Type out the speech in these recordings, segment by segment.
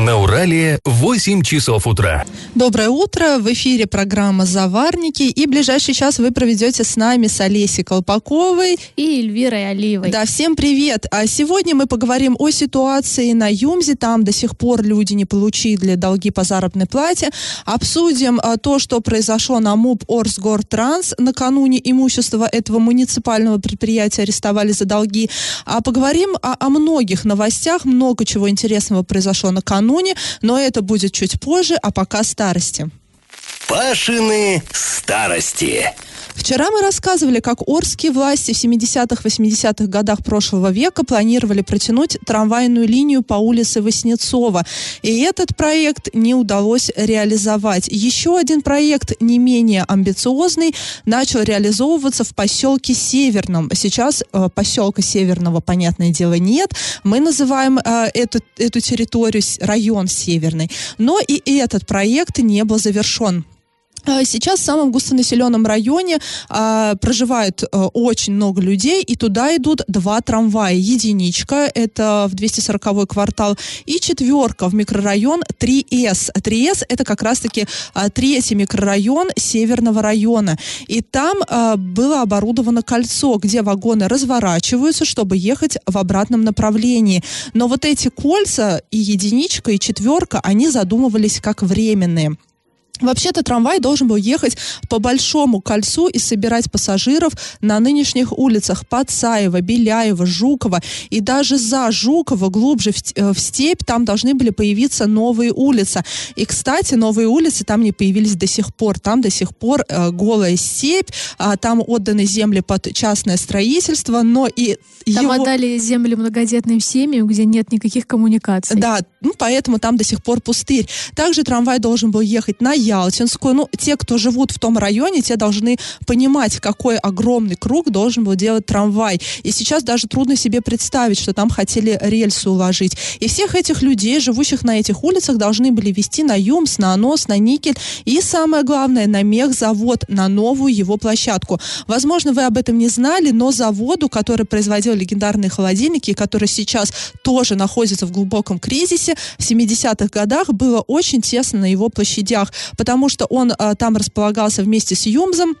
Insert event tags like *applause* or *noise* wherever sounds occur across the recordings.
На Урале 8 часов утра. Доброе утро. В эфире программа «Заварники». И ближайший час вы проведете с нами с Олесей Колпаковой. И Эльвирой Алиевой. Да, всем привет. А сегодня мы поговорим о ситуации на Юмзе. Там до сих пор люди не получили долги по заработной плате. Обсудим а, то, что произошло на МУП Орсгортранс. Накануне имущество этого муниципального предприятия арестовали за долги. А поговорим о, о многих новостях. Много чего интересного произошло накануне накануне, но это будет чуть позже, а пока старости. Пашины старости. Вчера мы рассказывали, как Орские власти в 70-х, 80-х годах прошлого века планировали протянуть трамвайную линию по улице Воснецова. И этот проект не удалось реализовать. Еще один проект, не менее амбициозный, начал реализовываться в поселке Северном. Сейчас э, поселка Северного, понятное дело, нет. Мы называем э, эту, эту территорию район Северный. Но и этот проект не был завершен. А, сейчас в самом густонаселенном районе а, проживает а, очень много людей, и туда идут два трамвая. Единичка, это в 240 квартал, и четверка в микрорайон 3С. 3С это как раз-таки а, третий микрорайон северного района. И там а, было оборудовано кольцо, где вагоны разворачиваются, чтобы ехать в обратном направлении. Но вот эти кольца, и единичка, и четверка, они задумывались как временные. Вообще-то трамвай должен был ехать по Большому кольцу и собирать пассажиров на нынешних улицах Пацаева, Беляева, Жукова. И даже за Жукова, глубже в, э, в степь, там должны были появиться новые улицы. И, кстати, новые улицы там не появились до сих пор. Там до сих пор э, голая степь, а там отданы земли под частное строительство, но и Там его... отдали земли многодетным семьям, где нет никаких коммуникаций. Да, ну, поэтому там до сих пор пустырь. Также трамвай должен был ехать на Ялтинскую. Ну, те, кто живут в том районе, те должны понимать, какой огромный круг должен был делать трамвай. И сейчас даже трудно себе представить, что там хотели рельсы уложить. И всех этих людей, живущих на этих улицах, должны были вести на ЮМС, на ОНОС, на Никель и, самое главное, на мехзавод, на новую его площадку. Возможно, вы об этом не знали, но заводу, который производил легендарные холодильники, который сейчас тоже находится в глубоком кризисе, в 70-х годах было очень тесно на его площадях потому что он э, там располагался вместе с Юмзом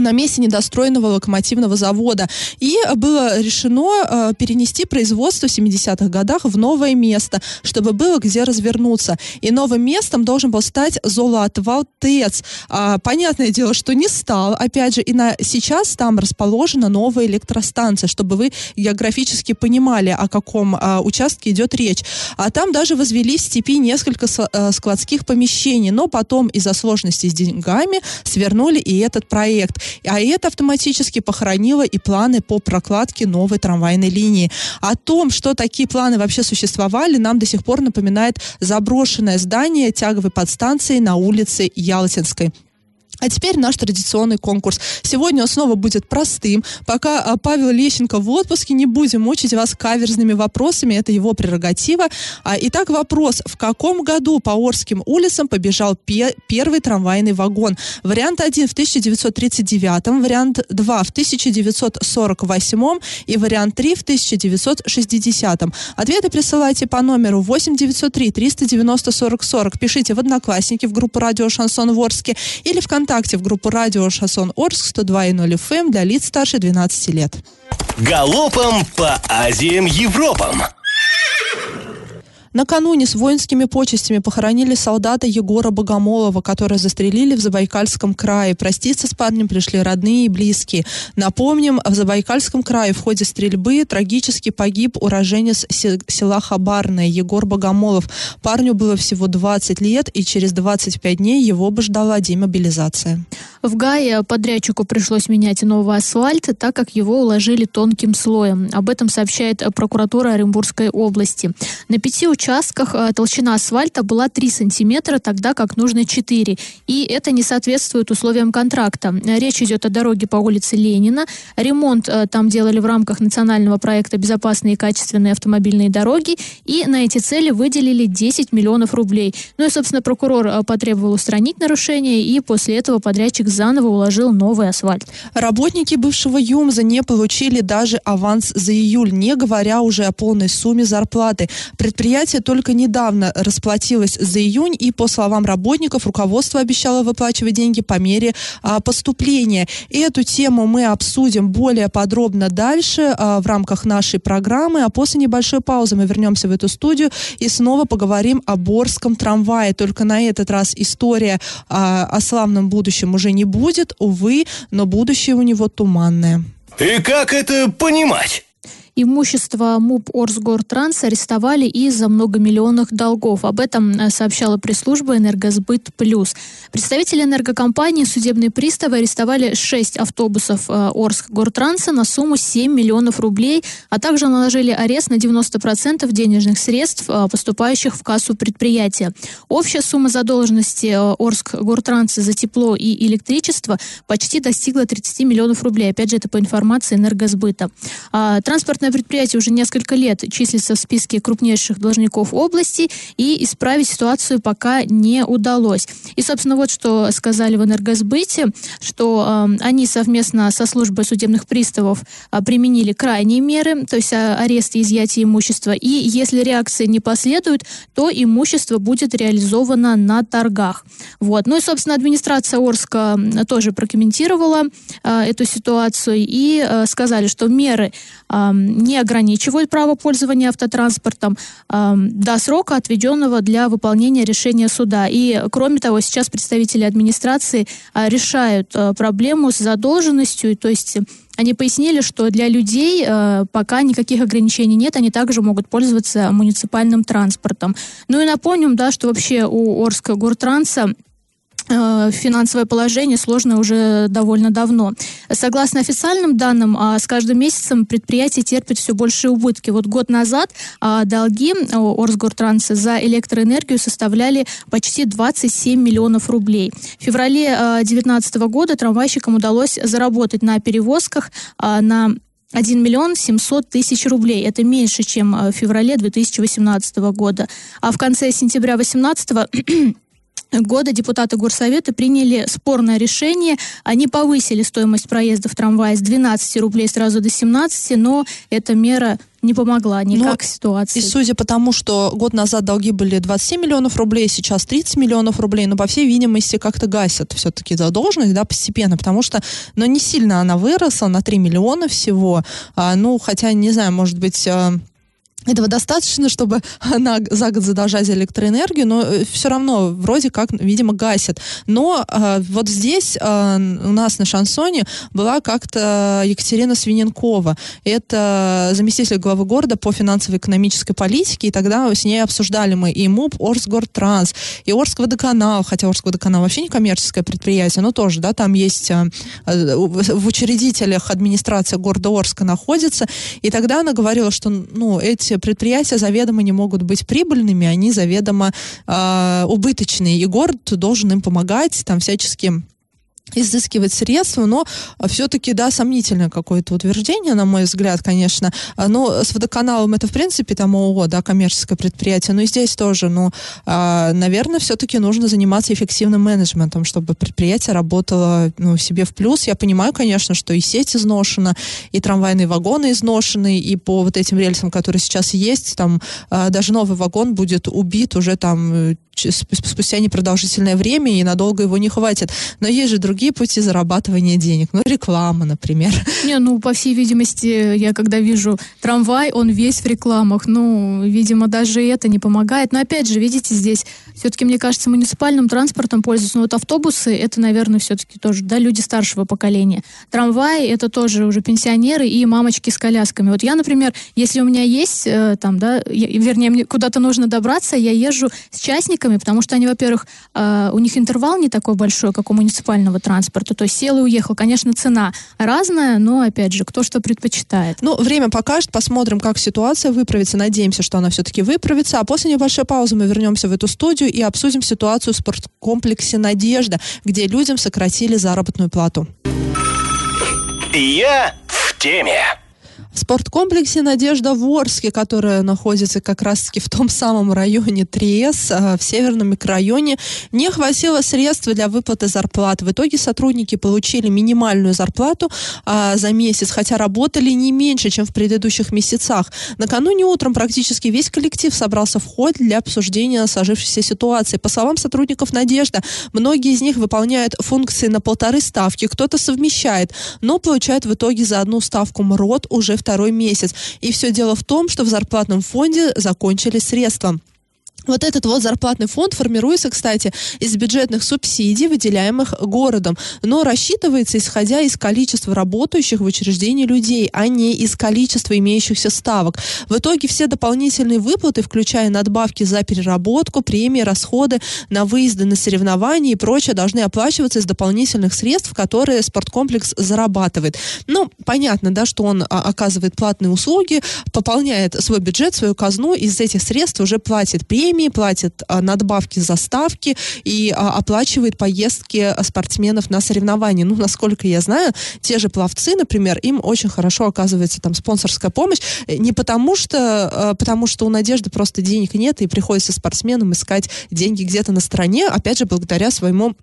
на месте недостроенного локомотивного завода. И было решено э, перенести производство в 70-х годах в новое место, чтобы было где развернуться. И новым местом должен был стать золоотвал ТЭЦ. А, понятное дело, что не стал. Опять же, и на, сейчас там расположена новая электростанция, чтобы вы географически понимали, о каком а, участке идет речь. А там даже возвели в степи несколько э, складских помещений, но потом из-за сложностей с деньгами свернули и этот проект. А это автоматически похоронило и планы по прокладке новой трамвайной линии. О том, что такие планы вообще существовали, нам до сих пор напоминает заброшенное здание тяговой подстанции на улице Ялтинской. А теперь наш традиционный конкурс. Сегодня он снова будет простым. Пока а, Павел Лещенко в отпуске, не будем мучить вас каверзными вопросами, это его прерогатива. А, итак, вопрос. В каком году по Орским улицам побежал пе- первый трамвайный вагон? Вариант 1 в 1939, вариант 2 в 1948 и вариант 3 в 1960. Ответы присылайте по номеру 8 903 390 40 40. Пишите в Одноклассники в группу Радио Шансон Ворске или ВКонтакте ВКонтакте в группу радио Шасон Орск 102.0 FM эм для лиц старше 12 лет. Галопом по Азиям Европам! Накануне с воинскими почестями похоронили солдата Егора Богомолова, которого застрелили в Забайкальском крае. Проститься с парнем пришли родные и близкие. Напомним, в Забайкальском крае в ходе стрельбы трагически погиб уроженец села Хабарное Егор Богомолов. Парню было всего 20 лет, и через 25 дней его бы ждала демобилизация. В Гае подрядчику пришлось менять новый асфальт, так как его уложили тонким слоем. Об этом сообщает прокуратура Оренбургской области. На пяти участках э, толщина асфальта была 3 сантиметра, тогда как нужно 4. И это не соответствует условиям контракта. Речь идет о дороге по улице Ленина. Ремонт э, там делали в рамках национального проекта «Безопасные и качественные автомобильные дороги». И на эти цели выделили 10 миллионов рублей. Ну и, собственно, прокурор э, потребовал устранить нарушение, и после этого подрядчик заново уложил новый асфальт. Работники бывшего ЮМЗа не получили даже аванс за июль, не говоря уже о полной сумме зарплаты. Предприятие только недавно расплатилось за июнь, и по словам работников, руководство обещало выплачивать деньги по мере а, поступления. Эту тему мы обсудим более подробно дальше а, в рамках нашей программы, а после небольшой паузы мы вернемся в эту студию и снова поговорим о Борском трамвае. Только на этот раз история а, о славном будущем уже не будет, увы, но будущее у него туманное. И как это понимать? Имущество МУП Орсгортранс арестовали из-за многомиллионных долгов. Об этом э, сообщала пресс-служба «Энергосбыт плюс». Представители энергокомпании судебные приставы арестовали 6 автобусов э, Орск-Гортранса на сумму 7 миллионов рублей, а также наложили арест на 90% денежных средств, э, поступающих в кассу предприятия. Общая сумма задолженности Орск-Гортранса за тепло и электричество почти достигла 30 миллионов рублей. Опять же, это по информации энергосбыта. А, Данное предприятие уже несколько лет числится в списке крупнейших должников области, и исправить ситуацию пока не удалось. И, собственно, вот что сказали в энергосбыте, что э, они совместно со службой судебных приставов э, применили крайние меры, то есть э, арест и изъятие имущества. И если реакции не последует, то имущество будет реализовано на торгах. Вот. Ну и, собственно, администрация Орска тоже прокомментировала э, эту ситуацию и э, сказали, что меры э, не ограничивают право пользования автотранспортом э, до срока, отведенного для выполнения решения суда. И, кроме того, сейчас представители администрации э, решают э, проблему с задолженностью, то есть они пояснили, что для людей э, пока никаких ограничений нет, они также могут пользоваться муниципальным транспортом. Ну и напомним, да, что вообще у Орска Гуртранса Э, финансовое положение сложное уже довольно давно. Согласно официальным данным, а, с каждым месяцем предприятие терпит все большие убытки. Вот год назад а, долги Орсгортранса за электроэнергию составляли почти 27 миллионов рублей. В феврале 2019 а, года трамвайщикам удалось заработать на перевозках на 1 миллион 700 тысяч рублей. Это меньше, чем в феврале 2018 года. А в конце сентября 2018 года депутаты Горсовета приняли спорное решение. Они повысили стоимость проезда в трамвае с 12 рублей сразу до 17, но эта мера не помогла никак но, ситуации. И судя по тому, что год назад долги были 27 миллионов рублей, сейчас 30 миллионов рублей, но, по всей видимости, как-то гасят все-таки задолженность, да, постепенно, потому что, ну, не сильно она выросла, на 3 миллиона всего, а, ну, хотя, не знаю, может быть, а, этого достаточно, чтобы она за год задолжать за электроэнергию, но э, все равно вроде как, видимо, гасят. Но э, вот здесь э, у нас на шансоне была как-то Екатерина Свиненкова. Это заместитель главы города по финансово-экономической политике, и тогда с ней обсуждали мы и МУП, Орсгортранс, и Орскводоканал, хотя Орскводоканал вообще не коммерческое предприятие, но тоже, да, там есть э, э в учредителях администрация города Орска находится, и тогда она говорила, что, ну, эти предприятия заведомо не могут быть прибыльными, они заведомо э, убыточные, и город должен им помогать, там всячески изыскивать средства, но все-таки, да, сомнительное какое-то утверждение, на мой взгляд, конечно. А, но с водоканалом это, в принципе, там ООО, да, коммерческое предприятие, но и здесь тоже, ну, а, наверное, все-таки нужно заниматься эффективным менеджментом, чтобы предприятие работало, ну, себе в плюс. Я понимаю, конечно, что и сеть изношена, и трамвайные вагоны изношены, и по вот этим рельсам, которые сейчас есть, там а, даже новый вагон будет убит уже там спустя непродолжительное время, и надолго его не хватит. Но есть же другие пути зарабатывания денег. Ну, реклама, например. *laughs* Не, ну, по всей видимости, я когда вижу трамвай, он весь в рекламах. Ну, видимо, даже это не помогает. Но, опять же, видите, здесь все-таки, мне кажется, муниципальным транспортом пользуются. Ну, вот автобусы, это, наверное, все-таки тоже, да, люди старшего поколения. Трамвай, это тоже уже пенсионеры и мамочки с колясками. Вот я, например, если у меня есть, э, там, да, я, вернее, мне куда-то нужно добраться, я езжу с частниками, маршрутками, потому что они, во-первых, э, у них интервал не такой большой, как у муниципального транспорта, то есть сел и уехал. Конечно, цена разная, но, опять же, кто что предпочитает. Ну, время покажет, посмотрим, как ситуация выправится. Надеемся, что она все-таки выправится. А после небольшой паузы мы вернемся в эту студию и обсудим ситуацию в спорткомплексе «Надежда», где людям сократили заработную плату. Я в теме. В спорткомплексе «Надежда» в Орске, которая находится как раз-таки в том самом районе Триес, а, в северном микрорайоне, не хватило средств для выплаты зарплат. В итоге сотрудники получили минимальную зарплату а, за месяц, хотя работали не меньше, чем в предыдущих месяцах. Накануне утром практически весь коллектив собрался в ход для обсуждения сложившейся ситуации. По словам сотрудников «Надежда», многие из них выполняют функции на полторы ставки, кто-то совмещает, но получает в итоге за одну ставку МРОД уже второй месяц. И все дело в том, что в зарплатном фонде закончились средства. Вот этот вот зарплатный фонд формируется, кстати, из бюджетных субсидий, выделяемых городом, но рассчитывается исходя из количества работающих в учреждении людей, а не из количества имеющихся ставок. В итоге все дополнительные выплаты, включая надбавки за переработку, премии, расходы на выезды на соревнования и прочее, должны оплачиваться из дополнительных средств, которые спорткомплекс зарабатывает. Ну, понятно, да, что он а, оказывает платные услуги, пополняет свой бюджет, свою казну, из этих средств уже платит премии, премии, платит а, надбавки за ставки и а, оплачивает поездки спортсменов на соревнования. Ну, насколько я знаю, те же пловцы, например, им очень хорошо оказывается там спонсорская помощь. Не потому что, а, потому что у Надежды просто денег нет, и приходится спортсменам искать деньги где-то на стороне, опять же, благодаря своему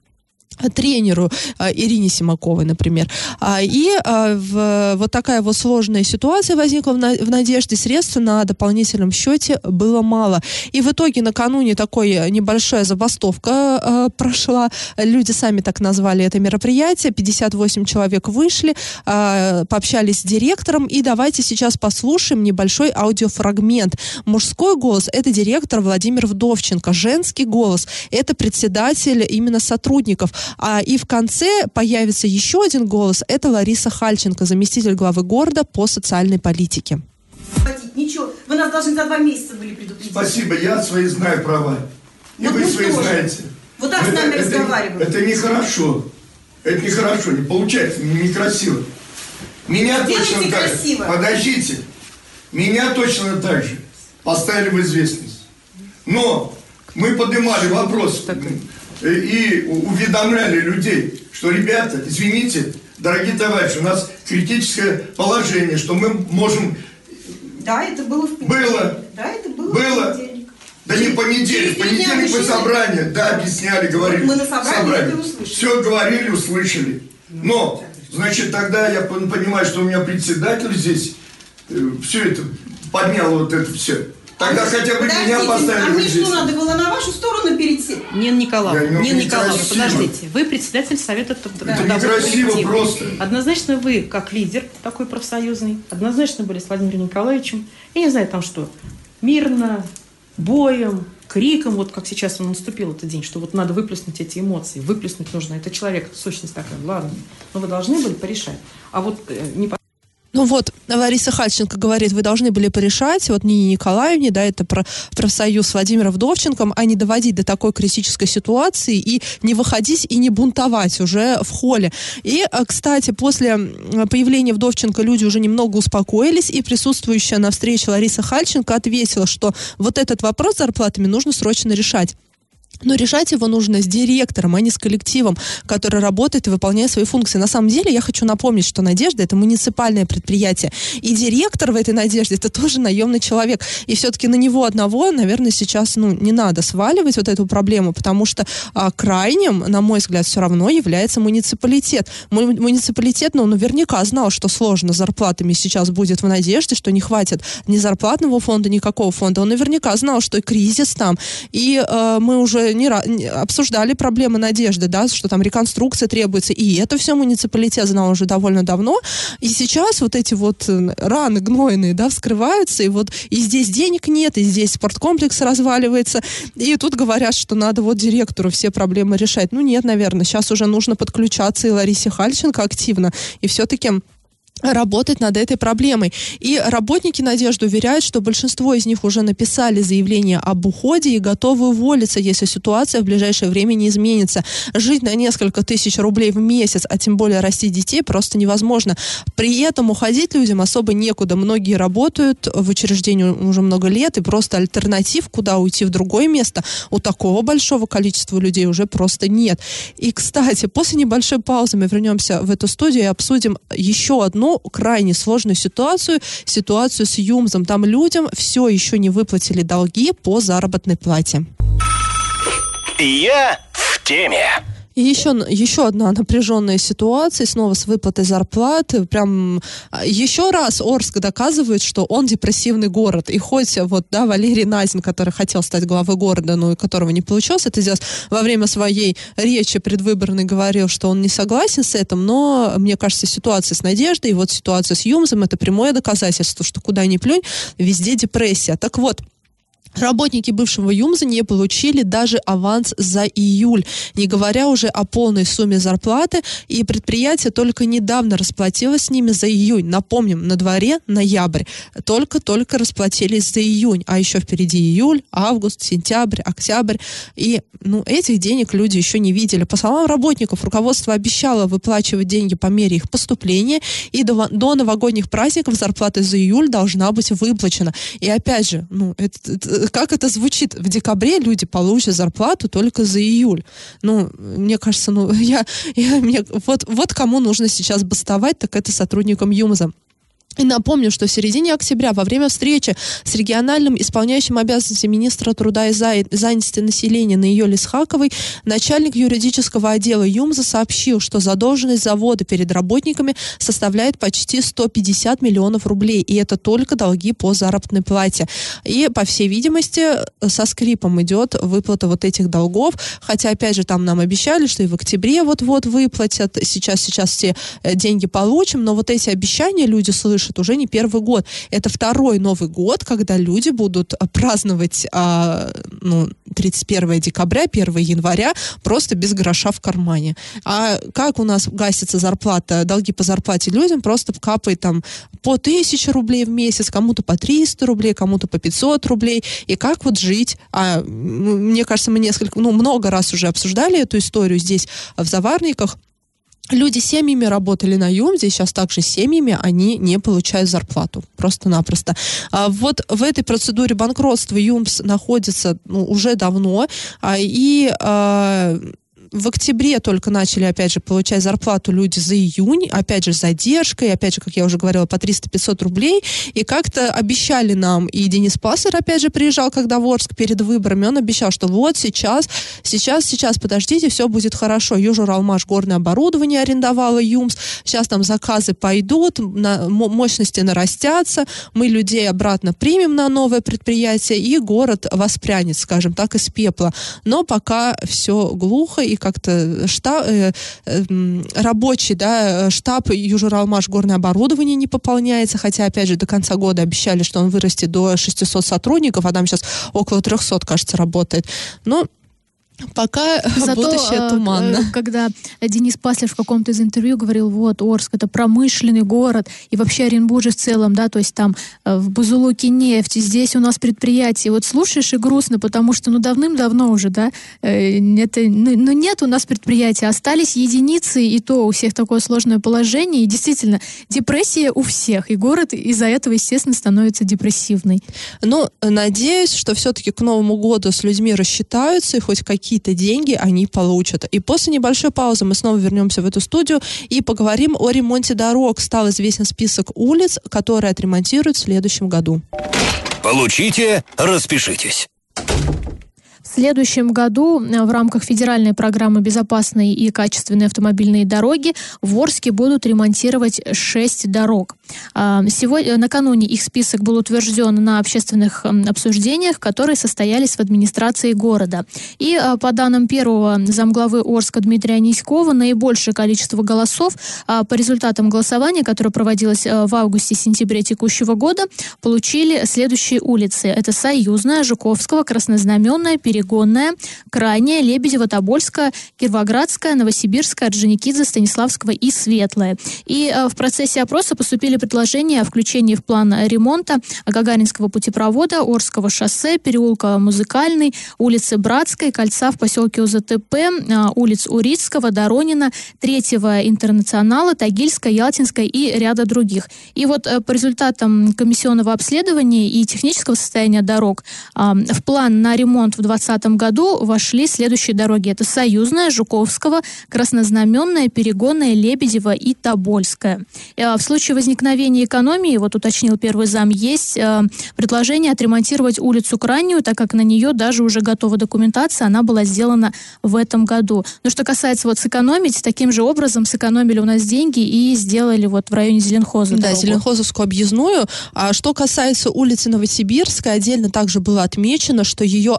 тренеру а, Ирине Симаковой, например. А, и а, вот такая вот сложная ситуация возникла в надежде. Средств на дополнительном счете было мало. И в итоге накануне такой небольшая забастовка прошла. Люди сами так назвали это мероприятие. 58 человек вышли, пообщались с директором. И давайте сейчас послушаем небольшой аудиофрагмент. Мужской голос – это директор Владимир Вдовченко. Женский голос – это председатель именно сотрудников. А, и в конце появится еще один голос. Это Лариса Хальченко, заместитель главы города по социальной политике. Ничего, вы нас должны за два месяца были предупредить. Спасибо, я свои знаю права. И вот вы свои тоже. знаете. Вот так это, с нами это, разговаривают. Это нехорошо. Это нехорошо, не получается, некрасиво. Меня Делайте точно так красиво. Подождите. Меня точно так же поставили в известность. Но мы поднимали вопрос и уведомляли людей, что, ребята, извините, дорогие товарищи, у нас критическое положение, что мы можем... Да, это было в понедельник. Было. Да, это было, было. в понедельник. Да не понедельник, понедельник мы собрание, да, объясняли, говорили. Вот мы на собрании собрание. это услышали. Все говорили, услышали. Но, значит, тогда я понимаю, что у меня председатель здесь э, все это поднял вот это все. Тогда хотя бы подождите, меня поставили. А мне что, надо было на вашу сторону перейти? Нина Николаевна, Нина Николаевна, подождите. Вы председатель Совета трудового коллектива. просто. Однозначно вы, как лидер такой профсоюзный, однозначно были с Владимиром Николаевичем. Я не знаю там что, мирно, боем, криком, вот как сейчас он наступил этот день, что вот надо выплеснуть эти эмоции, выплеснуть нужно. Это человек, сущность такая, ладно. Но вы должны были порешать. А вот э, не ну вот, Лариса Хальченко говорит, вы должны были порешать, вот Нине Николаевне, да, это про профсоюз Владимира Вдовченко, а не доводить до такой критической ситуации и не выходить и не бунтовать уже в холле. И, э, кстати, после появления Вдовченко люди уже немного успокоились, и присутствующая на встрече Лариса Хальченко ответила, что вот этот вопрос с зарплатами нужно срочно решать. Но решать его нужно с директором, а не с коллективом, который работает и выполняет свои функции. На самом деле, я хочу напомнить, что «Надежда» — это муниципальное предприятие. И директор в этой «Надежде» — это тоже наемный человек. И все-таки на него одного, наверное, сейчас ну, не надо сваливать вот эту проблему, потому что а, крайним, на мой взгляд, все равно является муниципалитет. Муниципалитет, ну, наверняка знал, что сложно с зарплатами сейчас будет в «Надежде», что не хватит ни зарплатного фонда, никакого фонда. Он наверняка знал, что и кризис там. И э, мы уже не, не обсуждали проблемы надежды, да, что там реконструкция требуется, и это все муниципалитет знал уже довольно давно, и сейчас вот эти вот э, раны гнойные, да, вскрываются, и вот и здесь денег нет, и здесь спорткомплекс разваливается, и тут говорят, что надо вот директору все проблемы решать. Ну нет, наверное, сейчас уже нужно подключаться и Ларисе Хальченко активно, и все-таки работать над этой проблемой. И работники Надежды уверяют, что большинство из них уже написали заявление об уходе и готовы уволиться, если ситуация в ближайшее время не изменится. Жить на несколько тысяч рублей в месяц, а тем более растить детей, просто невозможно. При этом уходить людям особо некуда. Многие работают в учреждении уже много лет, и просто альтернатив, куда уйти в другое место, у такого большого количества людей уже просто нет. И, кстати, после небольшой паузы мы вернемся в эту студию и обсудим еще одну одну крайне сложную ситуацию, ситуацию с ЮМЗом. Там людям все еще не выплатили долги по заработной плате. Я в теме. И еще, еще одна напряженная ситуация, снова с выплатой зарплаты. Прям а, еще раз Орск доказывает, что он депрессивный город. И хоть вот, да, Валерий Назин, который хотел стать главой города, но и которого не получилось это сделать, во время своей речи предвыборной говорил, что он не согласен с этим, но мне кажется, ситуация с Надеждой и вот ситуация с Юмзом это прямое доказательство, что куда ни плюнь, везде депрессия. Так вот, Работники бывшего ЮМЗа не получили даже аванс за июль, не говоря уже о полной сумме зарплаты, и предприятие только недавно расплатилось с ними за июнь. Напомним, на дворе ноябрь. Только-только расплатились за июнь, а еще впереди июль, август, сентябрь, октябрь. И ну, этих денег люди еще не видели. По словам работников, руководство обещало выплачивать деньги по мере их поступления, и до, до новогодних праздников зарплата за июль должна быть выплачена. И опять же, ну, это, это как это звучит? В декабре люди получат зарплату только за июль. Ну, мне кажется, ну, *laughs* я, я мне, вот, вот кому нужно сейчас бастовать, так это сотрудникам ЮМЗа. И напомню, что в середине октября во время встречи с региональным исполняющим обязанности министра труда и занятости населения на ее Лисхаковой начальник юридического отдела ЮМЗа сообщил, что задолженность завода перед работниками составляет почти 150 миллионов рублей, и это только долги по заработной плате. И, по всей видимости, со скрипом идет выплата вот этих долгов, хотя, опять же, там нам обещали, что и в октябре вот-вот выплатят, сейчас, сейчас все э, деньги получим, но вот эти обещания люди слышат слышат уже не первый год. Это второй Новый год, когда люди будут а, праздновать а, ну, 31 декабря, 1 января просто без гроша в кармане. А как у нас гасится зарплата, долги по зарплате людям просто капает там по 1000 рублей в месяц, кому-то по 300 рублей, кому-то по 500 рублей. И как вот жить? А, мне кажется, мы несколько, ну, много раз уже обсуждали эту историю здесь, в Заварниках люди семьями работали на ЮМЗе, сейчас также семьями они не получают зарплату. Просто-напросто. А вот в этой процедуре банкротства ЮМС находится ну, уже давно. А, и а, в октябре только начали, опять же, получать зарплату люди за июнь, опять же, с задержкой, опять же, как я уже говорила, по 300-500 рублей, и как-то обещали нам, и Денис Пассер, опять же, приезжал, когда в Орск перед выборами, он обещал, что вот сейчас, сейчас, сейчас, подождите, все будет хорошо. Южуралмаш горное оборудование арендовала ЮМС, сейчас там заказы пойдут, на, мощности нарастятся, мы людей обратно примем на новое предприятие, и город воспрянет, скажем так, из пепла. Но пока все глухо, и как-то штаб, э, э, рабочий да, штаб Южуралмаш горное оборудование не пополняется, хотя, опять же, до конца года обещали, что он вырастет до 600 сотрудников, а там сейчас около 300, кажется, работает. Но Пока Зато, будущее э, туманно. Когда Денис Паслер в каком-то из интервью говорил, вот, Орск это промышленный город, и вообще Оренбург в целом, да, то есть там э, в Бузулуке нефть, здесь у нас предприятие. Вот слушаешь и грустно, потому что, ну, давным-давно уже, да, э, это, ну, ну, нет у нас предприятия, остались единицы, и то у всех такое сложное положение, и действительно, депрессия у всех, и город из-за этого, естественно, становится депрессивный. Ну, надеюсь, что все-таки к Новому году с людьми рассчитаются, и хоть какие какие-то деньги они получат. И после небольшой паузы мы снова вернемся в эту студию и поговорим о ремонте дорог. Стал известен список улиц, которые отремонтируют в следующем году. Получите, распишитесь. В следующем году э, в рамках федеральной программы «Безопасные и качественные автомобильные дороги» в Орске будут ремонтировать шесть дорог. А, сегодня, э, накануне их список был утвержден на общественных обсуждениях, которые состоялись в администрации города. И э, по данным первого замглавы Орска Дмитрия Ниськова, наибольшее количество голосов а, по результатам голосования, которое проводилось в августе-сентябре текущего года, получили следующие улицы. Это Союзная, Жуковского, Краснознаменная, Перед Перегонная, Крайняя, Лебедева, Тобольская, Кировоградская, Новосибирская, Орджоникидзе, Станиславского и Светлая. И э, в процессе опроса поступили предложения о включении в план ремонта Гагаринского путепровода, Орского шоссе, переулка Музыкальный, улицы Братской, кольца в поселке УЗТП, э, улиц Урицкого, Доронина, Третьего Интернационала, Тагильская, Ялтинская и ряда других. И вот э, по результатам комиссионного обследования и технического состояния дорог в план на ремонт в 20 2020 году вошли следующие дороги. Это Союзная, Жуковского, Краснознаменная, Перегонная, Лебедева и Тобольская. Э, в случае возникновения экономии, вот уточнил первый зам, есть э, предложение отремонтировать улицу Крайнюю, так как на нее даже уже готова документация, она была сделана в этом году. Но что касается вот сэкономить, таким же образом сэкономили у нас деньги и сделали вот в районе Зеленхоза Да, дорогу. Зеленхозовскую объездную. А что касается улицы Новосибирской, отдельно также было отмечено, что ее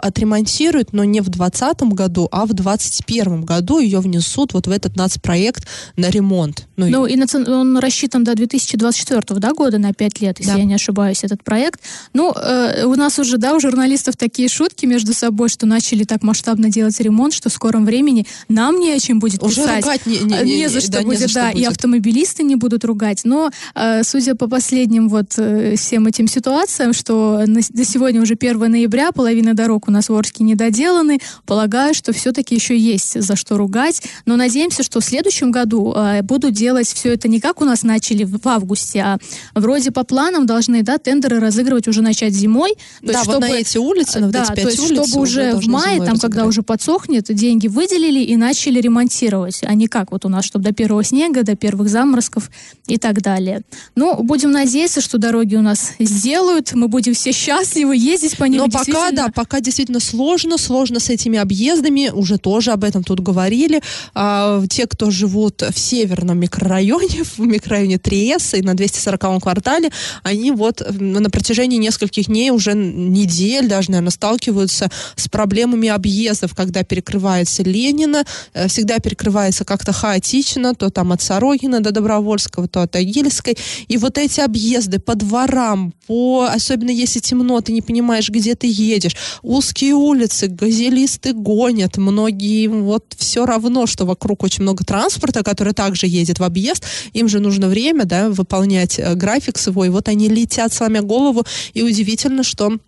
отремонтируют, но не в 2020 году, а в 2021 году ее внесут вот в этот нацпроект на ремонт. Ну, и- Ну, и наци- он рассчитан до 2024 да, года, на 5 лет, если Да. я не ошибаюсь, этот проект. Ну, э, у нас уже, да, у журналистов такие шутки между собой, что начали так масштабно делать ремонт, что в скором времени нам не о чем будет Уже писать. ругать не- не- А, не- за что да, не будет, за что да, и будет. автомобилисты не будут ругать. Но, э, судя по последним вот э, всем этим ситуациям, что на, до сегодня уже 1 ноября, половина дорог у нас в Орске не доделаны, полагаю, что все-таки еще есть за что ругать. Но надеемся, что в следующем году э, будут делать все это не как у нас начали в, в августе, а вроде по планам должны, да, тендеры разыгрывать уже начать зимой. То да, есть, вот на чтобы- эти улицы, на вот да, эти то пять есть, улиц чтобы уже в мае, там, когда уже подсохнет, деньги выделили и начали ремонтировать, а не как вот у нас, чтобы до первого снега, до первых заморозков и так далее. Ну, будем надеяться, что дороги у нас сделают, мы будем все счастливы ездить по ним. Но пока, да, пока действительно сложно, сложно с этими объездами, уже тоже об этом тут говорили. А, те, кто живут в северном микрорайоне, *laughs* в микрорайоне Триеса и на 240 квартале, они вот на протяжении нескольких дней, уже недель даже, наверное, сталкиваются с проблемами объездов, когда перекрывается Ленина, э, всегда перекрывается как-то хаотично, то там от Сорокина до Добровольского, то от Агильской. И вот эти объезды по дворам, по, особенно если темно, ты не понимаешь, где ты едешь, узкие улицы, газелисты гонят, многие вот все равно, что вокруг очень много транспорта, который также едет в объезд, им же нужно время, да, выполнять э, график свой, вот они летят, сломя голову, и удивительно, что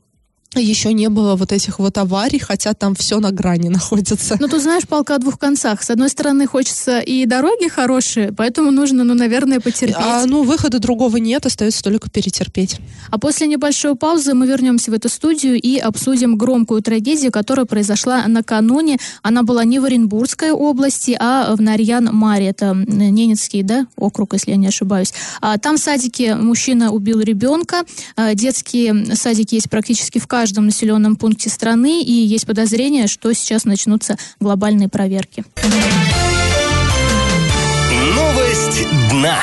еще не было вот этих вот аварий, хотя там все на грани *laughs* находится. Ну, тут знаешь, палка о двух концах. С одной стороны, хочется и дороги хорошие, поэтому нужно, ну, наверное, потерпеть. А, ну, выхода другого нет, остается только перетерпеть. А после небольшой паузы мы вернемся в эту студию и обсудим громкую трагедию, которая произошла накануне. Она была не в Оренбургской области, а в Нарьян-Маре. Это Ненецкий, да, округ, если я не ошибаюсь. А, там в садике мужчина убил ребенка. А, детские садики есть практически в каждом населенном пункте страны, и есть подозрение, что сейчас начнутся глобальные проверки. Новость дна.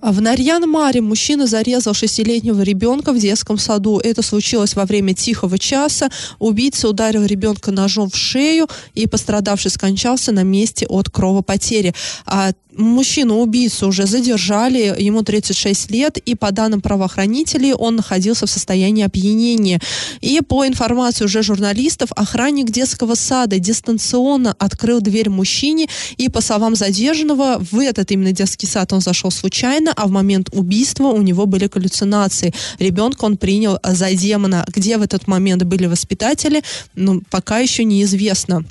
А В Нарьян-Маре мужчина зарезал шестилетнего ребенка в детском саду. Это случилось во время тихого часа. Убийца ударил ребенка ножом в шею, и пострадавший скончался на месте от кровопотери. А мужчину-убийцу уже задержали, ему 36 лет, и по данным правоохранителей он находился в состоянии опьянения. И по информации уже журналистов, охранник детского сада дистанционно открыл дверь мужчине, и по словам задержанного, в этот именно детский сад он зашел случайно, а в момент убийства у него были галлюцинации. Ребенка он принял за демона. Где в этот момент были воспитатели, ну, пока еще неизвестно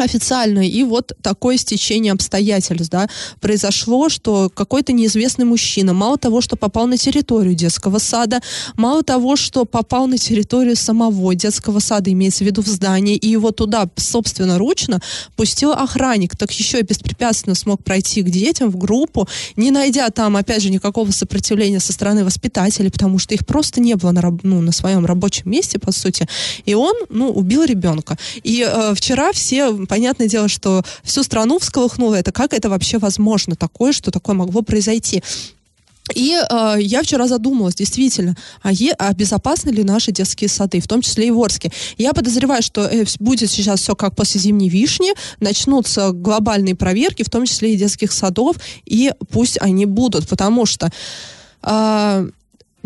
официально. И вот такое стечение обстоятельств, да, произошло, что какой-то неизвестный мужчина, мало того, что попал на территорию детского сада, мало того, что попал на территорию самого детского сада, имеется в виду в здание, и его туда собственноручно пустил охранник, так еще и беспрепятственно смог пройти к детям в группу, не найдя там, опять же, никакого сопротивления со стороны воспитателей, потому что их просто не было на, ну, на своем рабочем месте, по сути. И он, ну, убил ребенка. И э, вчера все, понятное дело, что всю страну всколыхнуло это, как это вообще возможно такое, что такое могло произойти. И э, я вчера задумалась, действительно, а, е- а безопасны ли наши детские сады, в том числе и в. Я подозреваю, что э, будет сейчас все как после зимней вишни, начнутся глобальные проверки, в том числе и детских садов, и пусть они будут, потому что э,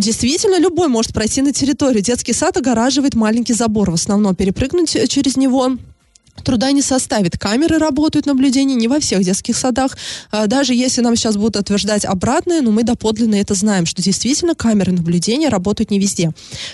Действительно, любой может пройти на территорию. Детский сад огораживает маленький забор, в основном перепрыгнуть э, через него труда не составит. Камеры работают наблюдения не во всех детских садах. А, Даже если нам сейчас будут утверждать обратное, но мы доподлинно это знаем, что действительно камеры наблюдения работают не везде.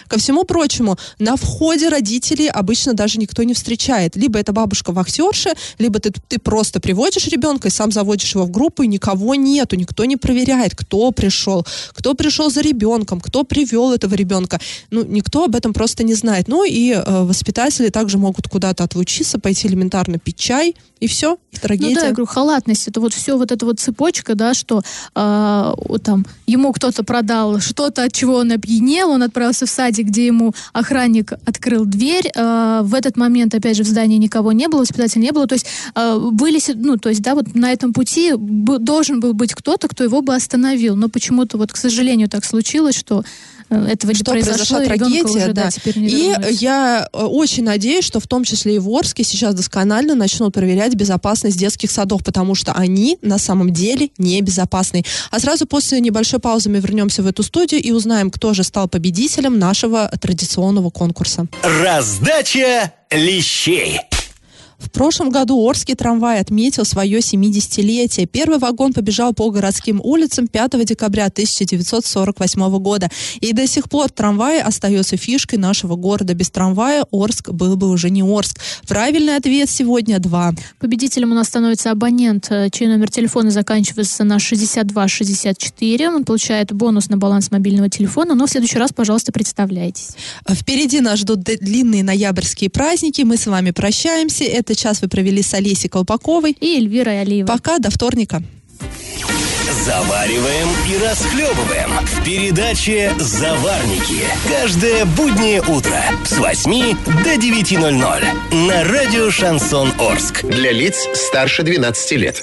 Ко всему прочему, на входе родителей обычно даже никто не встречает. Либо это бабушка-вахтерша, либо ты, ты просто приводишь ребенка и сам заводишь его в группу, и никого нету, никто не проверяет, кто пришел, кто пришел за ребенком, кто привел этого ребенка. Ну, никто об этом просто не знает. Ну и э, воспитатели также могут куда-то отлучиться, пойти элементарно пить чай, и все, и Ну трагедия. да, я говорю, халатность, это вот все вот эта вот цепочка, да, что вот там ему кто-то продал что-то, от чего он опьянел, он отправился в садик, где ему охранник открыл дверь, а, в этот момент, опять же, в здании никого не было, воспитателя не было, то есть а, были, ну, то есть, да, вот на этом пути должен был быть кто-то, кто его бы остановил, но почему-то вот, к сожалению, так случилось, что э, этого не что произошло, произошла трагедия, уже, да. не и вернуть. я э, очень надеюсь, что в том числе и в Орске сейчас досконально начнут проверять безопасность детских садов, потому что они на самом деле небезопасны. А сразу после небольшой паузы мы вернемся в эту студию и узнаем, кто же стал победителем нашего традиционного конкурса. Раздача лещей. В прошлом году Орский трамвай отметил свое 70-летие. Первый вагон побежал по городским улицам 5 декабря 1948 года. И до сих пор трамвай остается фишкой нашего города. Без трамвая Орск был бы уже не Орск. Правильный ответ сегодня два. Победителем у нас становится абонент, э, чей номер телефона заканчивается на 6264. Он получает бонус на баланс мобильного телефона, но в следующий раз, пожалуйста, представляйтесь. Впереди нас ждут длинные ноябрьские праздники. Мы с вами прощаемся. Этот час вы провели с Олесей Колпаковой. И Эльвира Алиева. Пока, до вторника. Завариваем и расхлебываем в передаче «Заварники». Каждое буднее утро с 8 до 9.00 на радио «Шансон Орск». Для лиц старше 12 лет.